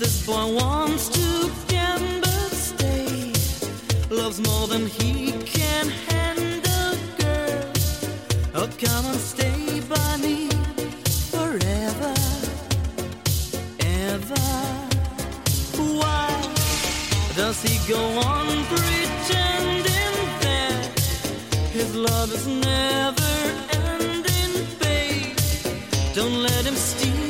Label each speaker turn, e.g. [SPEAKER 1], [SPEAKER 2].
[SPEAKER 1] This boy wants to gamble. Stay, loves more than he can handle, girl. Oh, come and stay by me forever, ever. Why does he go on pretending that his love is never ending, babe? Don't let him steal